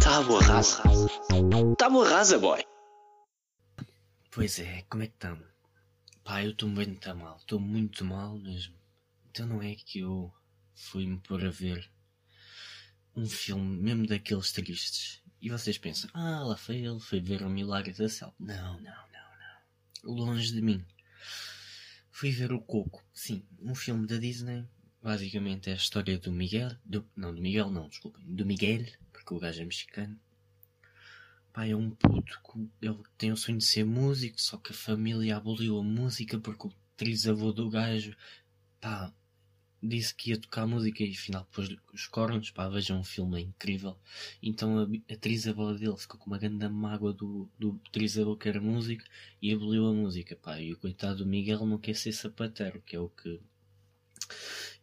Tábua rasa. Tábua rasa, boy. Pois é, como é que estamos? Pá, eu estou muito mal, estou muito mal mesmo. Então não é que eu fui-me pôr a ver um filme mesmo daqueles tristes. E vocês pensam, ah, lá foi ele, foi ver o Milagre da Céu. Não, não, não, não. Longe de mim. Fui ver o Coco. Sim, um filme da Disney. Basicamente é a história do Miguel. Do, não, do Miguel não, desculpem. Do Miguel, porque o gajo é mexicano. Pá, é um puto que ele tem o sonho de ser músico, só que a família aboliu a música porque o trisavô do gajo, pá, disse que ia tocar música e afinal pôs os cornos, pá, vejam um filme é incrível. Então a, a trisavó dele ficou com uma grande mágoa do, do trisavô que era músico e aboliu a música, pá. E o coitado do Miguel não quer ser sapateiro, que é o que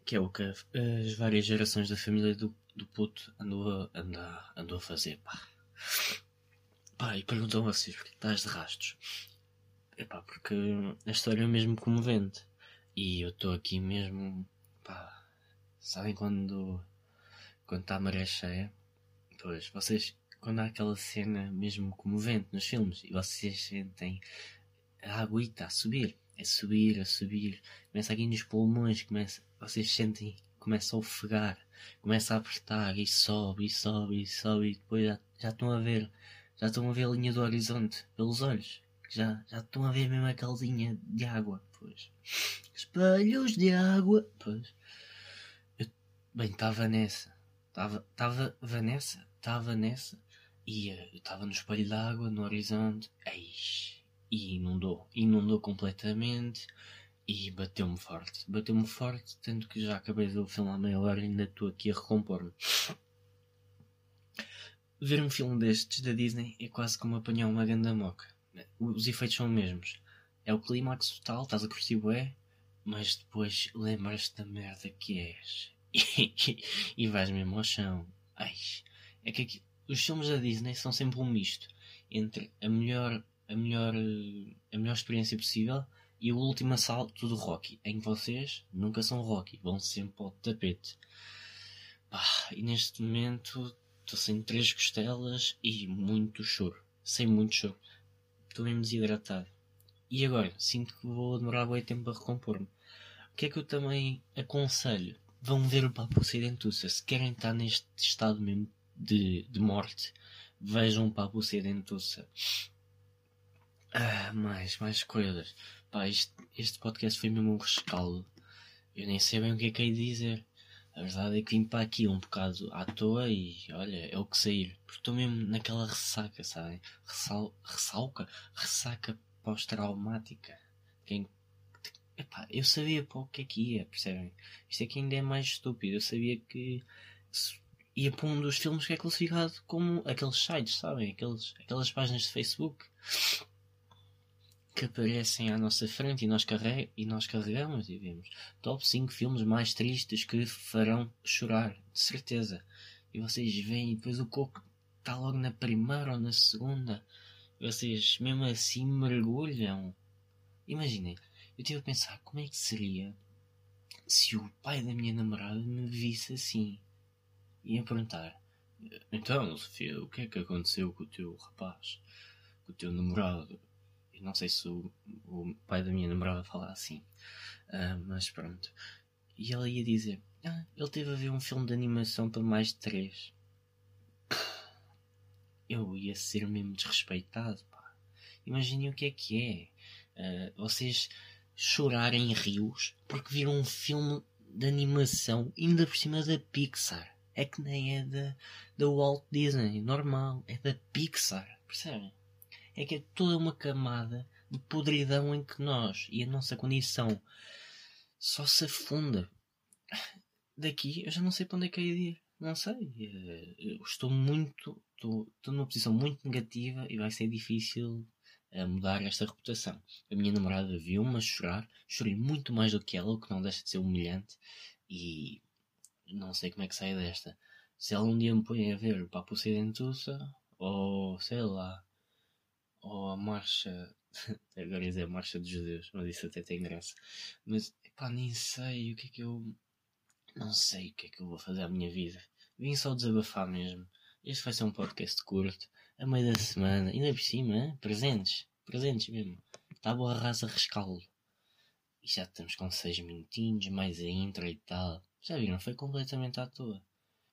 que é o que as várias gerações da família do, do puto andou a, andou, andou a fazer, pá. Pá, e perguntam a vocês porque estás de rastos. Epá, porque a história é mesmo comovente. E eu estou aqui mesmo, pá, sabem quando quando está a maré cheia? Pois, vocês, quando há aquela cena mesmo comovente nos filmes e vocês sentem a aguita a subir, a subir, a subir, começa aqui nos pulmões, começa, vocês sentem, começa a ofegar, começa a apertar e sobe, e sobe, e sobe, e depois já, já estão a ver, já estão a ver a linha do horizonte pelos olhos, já, já estão a ver mesmo aquela linha de água, pois. Espelhos de água, pois. Eu, bem, estava nessa, estava, Vanessa, estava nessa, e eu estava no espelho d'água, no horizonte, eixe, e inundou, inundou completamente e bateu-me forte. Bateu-me forte, tanto que já acabei de o filme há meia hora e ainda estou aqui a recompor-me. Ver um filme destes da Disney é quase como apanhar uma ganda moca. Os efeitos são os mesmos. É o clímax total, estás a curtir bué, mas depois lembras-te da merda que és. e vais mesmo ao chão. Ai, é que aqui, os filmes da Disney são sempre um misto entre a melhor a melhor, a melhor experiência possível e o último assalto do Rocky, em que vocês nunca são Rocky, vão sempre ao tapete. E neste momento estou sem três costelas e muito choro. Sem muito choro. Estou mesmo desidratado. E agora, sinto que vou demorar bem tempo a recompor-me. O que é que eu também aconselho? Vão ver o Papo Ocidentuça. Se querem estar neste estado mesmo de, de morte, vejam o Papo Ocidentuça. Ah, mais, mais coisas. Pá, este, este podcast foi mesmo um rescaldo. Eu nem sei bem o que é que hei de dizer. A verdade é que vim para aqui um bocado à toa e olha, é o que sair. Porque estou mesmo naquela ressaca, sabem? Ressal, ressalca? Ressaca pós-traumática. Quem. Epá, eu sabia para o que é que ia, percebem? Isto é que ainda é mais estúpido. Eu sabia que ia para um dos filmes que é classificado como aqueles sites, sabem? Aqueles, aquelas páginas de Facebook que aparecem à nossa frente e nós, carreg e nós carregamos e vemos top 5 filmes mais tristes que farão chorar, de certeza. E vocês veem e depois o coco está logo na primeira ou na segunda. E vocês mesmo assim mergulham. Imaginem, eu tive a pensar como é que seria se o pai da minha namorada me visse assim. Ia perguntar: Então, Sofia, o que é que aconteceu com o teu rapaz? Com o teu namorado? Eu não sei se o, o pai da minha namorada fala assim, uh, mas pronto. E ela ia dizer: ah, ele teve a ver um filme de animação para mais de três. Eu ia ser mesmo desrespeitado, pá. Imaginem o que é que é. Uh, vocês chorarem em rios porque viram um filme de animação, ainda por cima da Pixar. É que nem é da, da Walt Disney, normal, é da Pixar, percebem? é que é toda uma camada de podridão em que nós e a nossa condição só se afunda. Daqui eu já não sei para onde é que é ir. Não sei. Eh, estou muito. Estou, estou numa posição muito negativa e vai ser difícil eh, mudar esta reputação. A minha namorada viu-me a chorar. Chorei muito mais do que ela, o que não deixa de ser humilhante. E não sei como é que sai desta. Se ela um dia me põe a ver o Papo Ocidentuça, ou sei lá, ou a marcha. Agora ia dizer a marcha dos judeus, mas isso até tem graça. Mas pá, nem sei o que é que eu. Não sei o que é que eu vou fazer à minha vida. Vim só desabafar mesmo. Este vai ser um podcast curto, a meio da semana, ainda por cima, hein? presentes, presentes mesmo. Tá boa rasa rescaldo. E já estamos com 6 minutinhos, mais a intro e tal. Já viram? Foi completamente à toa.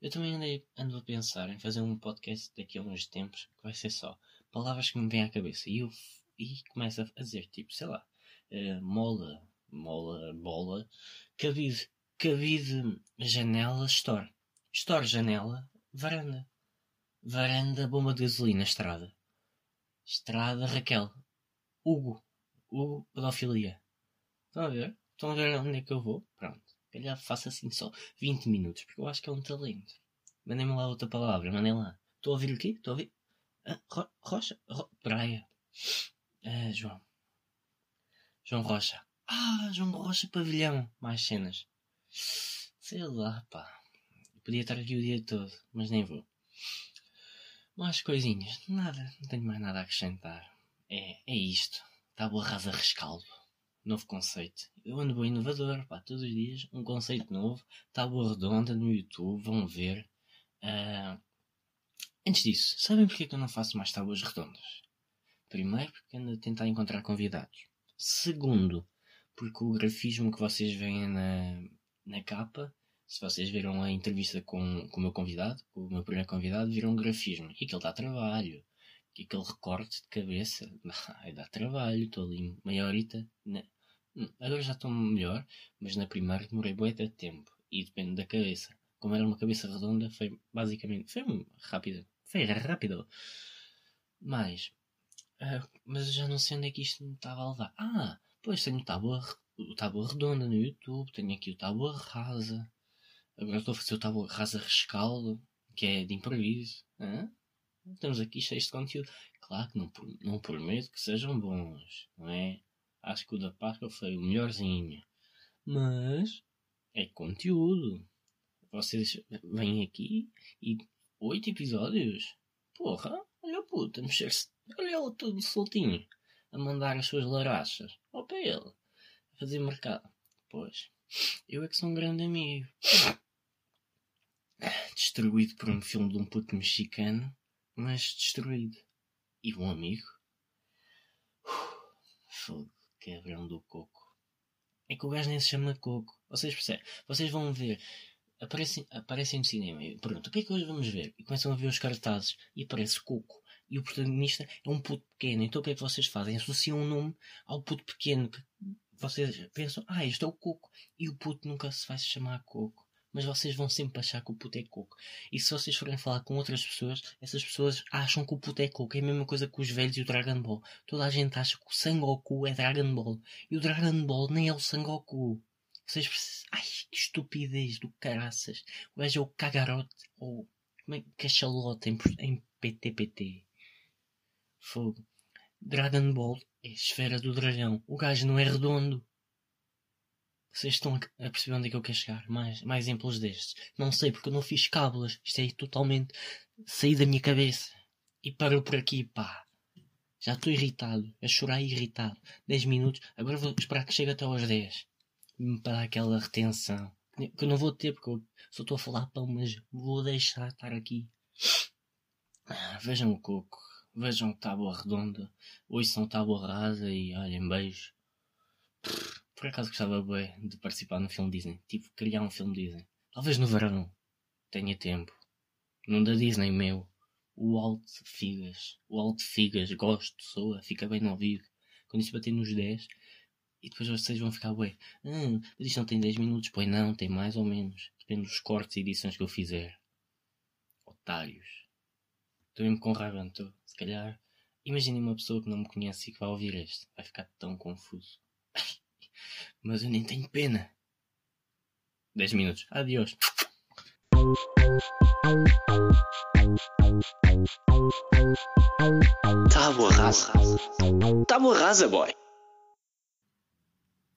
Eu também andei, ando a pensar em fazer um podcast daqui a uns tempos que vai ser só palavras que me vêm à cabeça. E eu e começo a dizer, tipo, sei lá, uh, mola, mola, bola, cabide, cabide, janela, store. Store, janela, varanda. Varanda, bomba de gasolina, estrada. Estrada, Raquel. Hugo. Hugo, pedofilia. Estão a ver? Estão a ver onde é que eu vou? Pronto. Calhar faço assim só 20 minutos, porque eu acho que é um talento. Mandem-me lá outra palavra, mandem lá. Estou a ouvir o quê? Estou a ouvir? Ah, ro rocha? Ro praia. Ah, João. João Rocha. Ah, João Rocha Pavilhão. Mais cenas. Sei lá, pá. podia estar aqui o dia todo, mas nem vou. Mais coisinhas. Nada. Não tenho mais nada a acrescentar. É, é isto. Tábua rasa rescaldo. Novo conceito. Eu ando bem inovador, pá. Todos os dias um conceito novo. Tábua redonda no YouTube. Vão ver. Uh... Antes disso, sabem porque é que eu não faço mais tábuas redondas? Primeiro, porque ando a tentar encontrar convidados. Segundo, porque o grafismo que vocês veem na, na capa, se vocês viram a entrevista com, com o meu convidado, com o meu primeiro convidado, viram um grafismo. E aquele dá trabalho. E aquele recorte de cabeça, ai, dá trabalho. Estou ali meia horita. Agora já estou melhor, mas na primeira demorei bué de tempo. E depende da cabeça. Como era uma cabeça redonda, foi basicamente. Foi rápida. Foi rápido. Mas Uh, mas eu já não sei onde é que isto me estava a levar. Ah, pois tenho tábua, o tábua redonda no YouTube, tenho aqui o tábua rasa. Agora estou a fazer o tábua rasa rescaldo, que é de improviso. Ah? Estamos aqui cheios de conteúdo. Claro que não, não prometo que sejam bons, não é? Acho que o da Páscoa foi o melhorzinho. Mas é conteúdo. Vocês vêm aqui e oito episódios? Porra, olha puta, mexer-se Olha ele todo soltinho, a mandar as suas larachas. Ó para ele, a fazer mercado. Pois, eu é que sou um grande amigo. Destruído por um filme de um puto mexicano, mas destruído. E um amigo? Fogo, quebrão do coco. É que o gajo nem se chama coco. Vocês percebem? Vocês vão ver aparecem, aparecem no cinema e perguntam o que é que hoje vamos ver? E começam a ver os cartazes e aparece Coco e o protagonista é um puto pequeno. Então o que é que vocês fazem? Associam um nome ao puto pequeno. Vocês pensam, ah, este é o Coco. E o puto nunca se vai chamar Coco. Mas vocês vão sempre achar que o puto é Coco. E se vocês forem falar com outras pessoas, essas pessoas acham que o puto é Coco. É a mesma coisa que os velhos e o Dragon Ball. Toda a gente acha que o Sangoku é Dragon Ball. E o Dragon Ball nem é o Sangoku. Vocês precisam... Ai, que estupidez do caraças. O gajo é o Kagarote. Ou... Como é que cachalote em, em PTPT? Fogo. Dragon Ball é esfera do dragão. O gajo não é redondo. Vocês estão a perceber onde é que eu quero chegar? Mais, mais exemplos destes. Não sei porque eu não fiz cábulas. Isto é totalmente saí da minha cabeça. E parou por aqui, pá. Já estou irritado. A chorar irritado. 10 minutos. Agora vou esperar que chegue até aos 10. Para aquela retenção. Que eu não vou ter porque eu só estou a falar pão, mas vou deixar estar aqui. Ah, vejam o coco. Vejam tábua redonda, ouçam tábua rasa e olhem, beijo. Por acaso gostava bem de participar no filme Disney. Tipo, criar um filme Disney. Talvez no verão. Tenha tempo. Num da Disney meu. O Alt Figas. O Alt Figas. Gosto, soa, fica bem no ouvido. Quando isto bater nos 10. E depois vocês vão ficar, ué, hum, mas isto não tem 10 minutos? Pois não, tem mais ou menos. Depende dos cortes e edições que eu fizer. Otários. Estou mesmo com raiva, estou? Se calhar. Imaginem uma pessoa que não me conhece e que vai ouvir este. Vai ficar tão confuso. Mas eu nem tenho pena. 10 minutos. Adeus. Tábua rasa. Tábua rasa, boy.